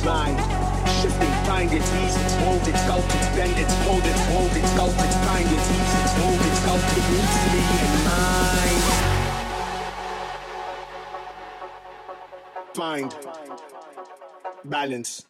its mind. Shifting, find its ease, its mold, its sculpt, its bend, its fold, its mold, its sculpt, its find its ease, its mold, its sculpt, it needs me in mind. Find balance.